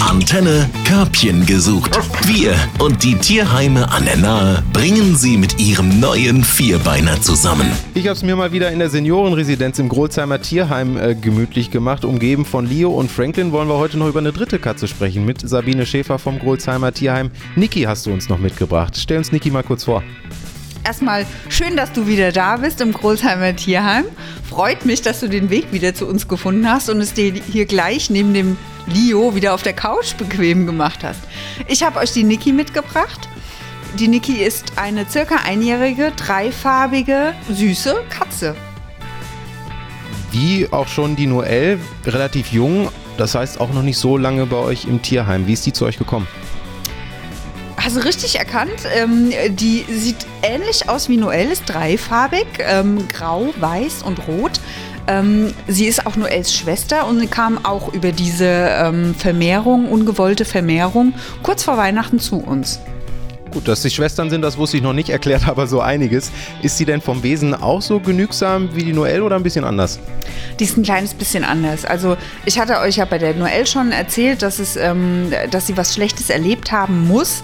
Antenne Körbchen gesucht. Wir und die Tierheime an der Nahe bringen sie mit ihrem neuen Vierbeiner zusammen. Ich habe es mir mal wieder in der Seniorenresidenz im Grolsheimer Tierheim äh, gemütlich gemacht. Umgeben von Leo und Franklin wollen wir heute noch über eine dritte Katze sprechen mit Sabine Schäfer vom Grolsheimer Tierheim. Niki hast du uns noch mitgebracht. Stell uns Niki mal kurz vor. Erstmal schön, dass du wieder da bist im Grolsheimer Tierheim. Freut mich, dass du den Weg wieder zu uns gefunden hast und es dir hier gleich neben dem Leo wieder auf der Couch bequem gemacht hast. Ich habe euch die Niki mitgebracht. Die Niki ist eine circa einjährige, dreifarbige, süße Katze. Wie auch schon die Noelle, relativ jung, das heißt auch noch nicht so lange bei euch im Tierheim. Wie ist die zu euch gekommen? Du richtig erkannt? Ähm, die sieht ähnlich aus wie Noelle, ist dreifarbig, ähm, grau, weiß und rot. Ähm, sie ist auch Noels Schwester und kam auch über diese ähm, Vermehrung, ungewollte Vermehrung, kurz vor Weihnachten zu uns. Gut, dass sie Schwestern sind, das wusste ich noch nicht, erklärt aber so einiges. Ist sie denn vom Wesen auch so genügsam wie die Noelle oder ein bisschen anders? Die ist ein kleines bisschen anders. Also ich hatte euch ja bei der Noelle schon erzählt, dass, es, ähm, dass sie was Schlechtes erlebt haben muss.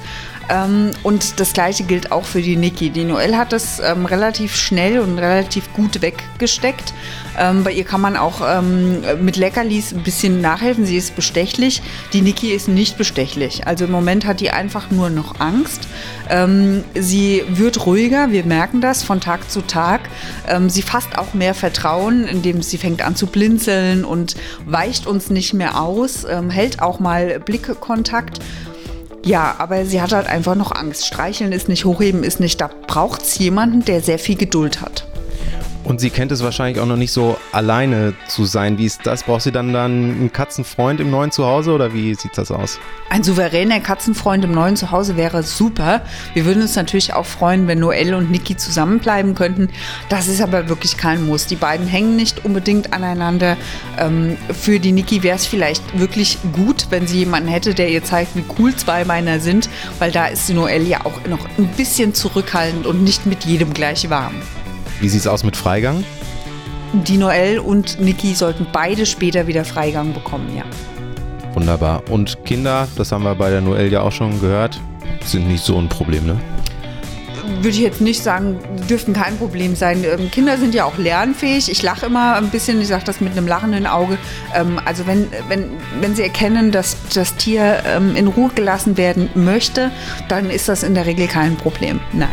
Ähm, und das gleiche gilt auch für die Niki. Die Noelle hat das ähm, relativ schnell und relativ gut weggesteckt. Ähm, bei ihr kann man auch ähm, mit Leckerlis ein bisschen nachhelfen. Sie ist bestechlich. Die Niki ist nicht bestechlich. Also im Moment hat die einfach nur noch Angst. Ähm, sie wird ruhiger, wir merken das von Tag zu Tag. Ähm, sie fasst auch mehr Vertrauen, indem sie fängt an zu blinzeln und weicht uns nicht mehr aus, hält auch mal Blickkontakt. Ja, aber sie hat halt einfach noch Angst. Streicheln ist nicht, hochheben ist nicht. Da braucht es jemanden, der sehr viel Geduld hat. Und sie kennt es wahrscheinlich auch noch nicht so alleine zu sein. Wie ist das? Braucht sie dann dann einen Katzenfreund im neuen Zuhause oder wie sieht das aus? Ein souveräner Katzenfreund im neuen Zuhause wäre super. Wir würden uns natürlich auch freuen, wenn Noelle und Niki zusammenbleiben könnten. Das ist aber wirklich kein Muss. Die beiden hängen nicht unbedingt aneinander. Ähm, für die Niki wäre es vielleicht wirklich gut, wenn sie jemanden hätte, der ihr zeigt, wie cool zwei Beiner sind, weil da ist Noelle ja auch noch ein bisschen zurückhaltend und nicht mit jedem gleich warm. Wie sieht es aus mit Freigang? Die Noelle und Niki sollten beide später wieder Freigang bekommen, ja. Wunderbar. Und Kinder, das haben wir bei der Noelle ja auch schon gehört, sind nicht so ein Problem, ne? Würde ich jetzt nicht sagen, dürften kein Problem sein. Ähm, Kinder sind ja auch lernfähig. Ich lache immer ein bisschen, ich sage das mit einem lachenden Auge. Ähm, also wenn, wenn, wenn sie erkennen, dass das Tier ähm, in Ruhe gelassen werden möchte, dann ist das in der Regel kein Problem. Nein.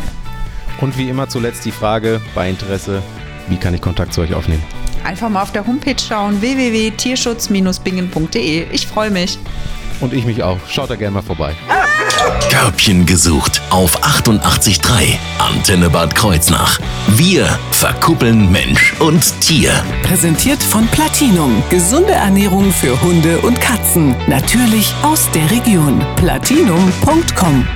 Und wie immer zuletzt die Frage bei Interesse, wie kann ich Kontakt zu euch aufnehmen? Einfach mal auf der Homepage schauen, www.tierschutz-bingen.de. Ich freue mich. Und ich mich auch. Schaut da gerne mal vorbei. Körbchen gesucht auf 88.3 Antenne Bad Kreuznach. Wir verkuppeln Mensch und Tier. Präsentiert von Platinum. Gesunde Ernährung für Hunde und Katzen. Natürlich aus der Region. Platinum.com